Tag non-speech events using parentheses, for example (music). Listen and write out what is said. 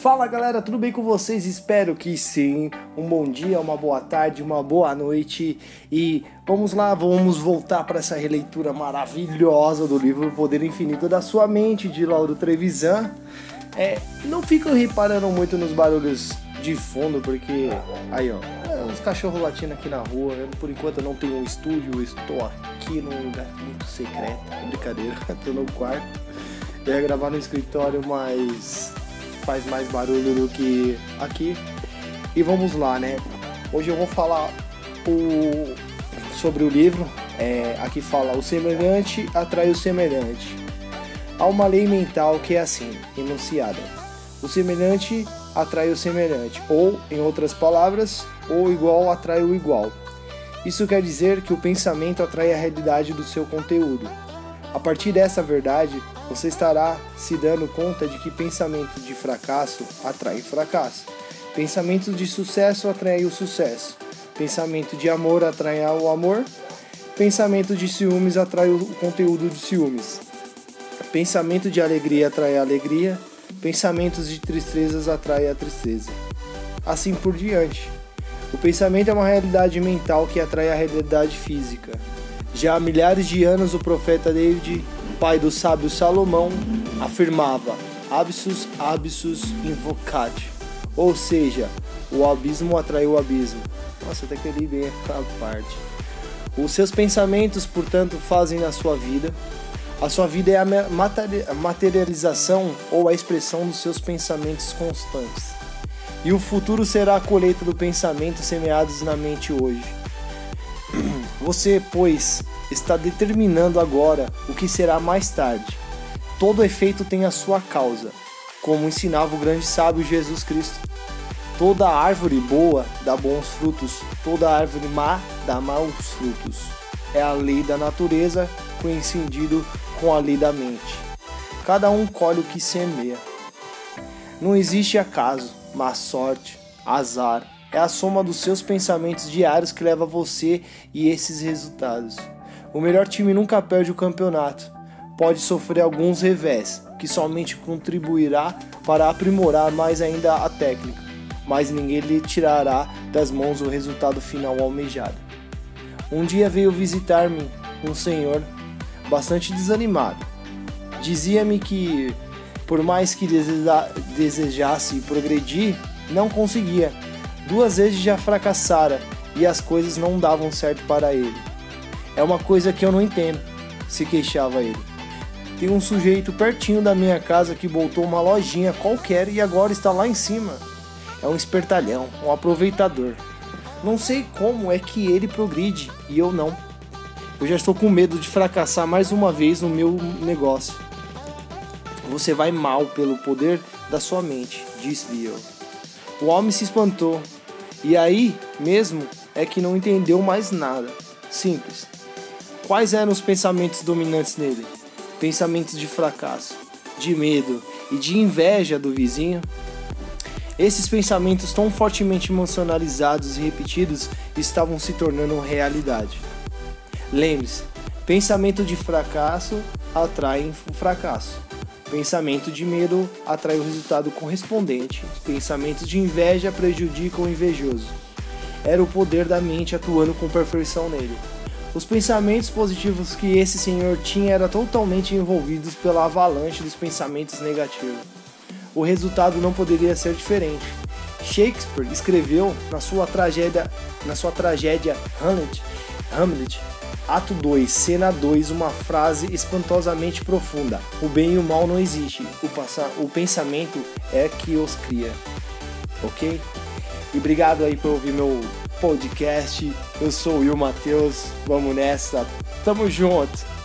Fala galera, tudo bem com vocês? Espero que sim. Um bom dia, uma boa tarde, uma boa noite. E vamos lá, vamos voltar para essa releitura maravilhosa do livro Poder Infinito da Sua Mente, de Lauro Trevisan. É, não fico reparando muito nos barulhos de fundo, porque. Aí ó, é, uns cachorros latindo aqui na rua. Eu, por enquanto eu não tenho um estúdio, estou aqui num lugar muito secreto. Brincadeira, (laughs) estou no quarto. Eu ia gravar no escritório, mas faz mais barulho do que aqui. E vamos lá, né? Hoje eu vou falar o... sobre o livro. É, aqui fala: o semelhante atrai o semelhante. Há uma lei mental que é assim, enunciada: o semelhante atrai o semelhante, ou, em outras palavras, o igual atrai o igual. Isso quer dizer que o pensamento atrai a realidade do seu conteúdo. A partir dessa verdade, você estará se dando conta de que pensamento de fracasso atrai fracasso. Pensamento de sucesso atrai o sucesso. Pensamento de amor atrai o amor. Pensamento de ciúmes atrai o conteúdo de ciúmes. Pensamento de alegria atrai a alegria. Pensamentos de tristezas atrai a tristeza. Assim por diante. O pensamento é uma realidade mental que atrai a realidade física. Já há milhares de anos, o profeta David pai do sábio Salomão, afirmava absus absus invocate, ou seja, o abismo atraiu o abismo. Nossa, até que eu li bem aquela parte. Os seus pensamentos, portanto, fazem na sua vida. A sua vida é a materialização ou a expressão dos seus pensamentos constantes. E o futuro será a colheita do pensamento semeados na mente hoje. Você, pois, está determinando agora o que será mais tarde. Todo efeito tem a sua causa, como ensinava o grande sábio Jesus Cristo. Toda árvore boa dá bons frutos, toda árvore má dá maus frutos. É a lei da natureza coincidindo com a lei da mente. Cada um colhe o que semeia. Não existe acaso, má sorte, azar. É a soma dos seus pensamentos diários que leva você e esses resultados. O melhor time nunca perde o campeonato. Pode sofrer alguns revés, que somente contribuirá para aprimorar mais ainda a técnica, mas ninguém lhe tirará das mãos o resultado final almejado. Um dia veio visitar-me um senhor bastante desanimado. Dizia-me que, por mais que desejasse progredir, não conseguia. Duas vezes já fracassara e as coisas não davam certo para ele. É uma coisa que eu não entendo, se queixava ele. Tem um sujeito pertinho da minha casa que voltou uma lojinha qualquer e agora está lá em cima. É um espertalhão, um aproveitador. Não sei como é que ele progride e eu não. Eu já estou com medo de fracassar mais uma vez no meu negócio. Você vai mal pelo poder da sua mente, disse-lhe eu. O homem se espantou. E aí mesmo é que não entendeu mais nada. Simples. Quais eram os pensamentos dominantes nele? Pensamentos de fracasso, de medo e de inveja do vizinho? Esses pensamentos tão fortemente emocionalizados e repetidos estavam se tornando realidade. Lembre-se, pensamento de fracasso atrai fracasso. Pensamento de medo atrai o resultado correspondente. Pensamentos de inveja prejudicam o invejoso. Era o poder da mente atuando com perfeição nele. Os pensamentos positivos que esse senhor tinha eram totalmente envolvidos pela avalanche dos pensamentos negativos. O resultado não poderia ser diferente. Shakespeare escreveu na sua tragédia, na sua tragédia Hamlet, Hamlet, ato 2, cena 2, uma frase espantosamente profunda: O bem e o mal não existe, o, passa, o pensamento é que os cria. OK? E obrigado aí por ouvir meu podcast. Eu sou o Will Matheus. Vamos nessa. Tamo junto.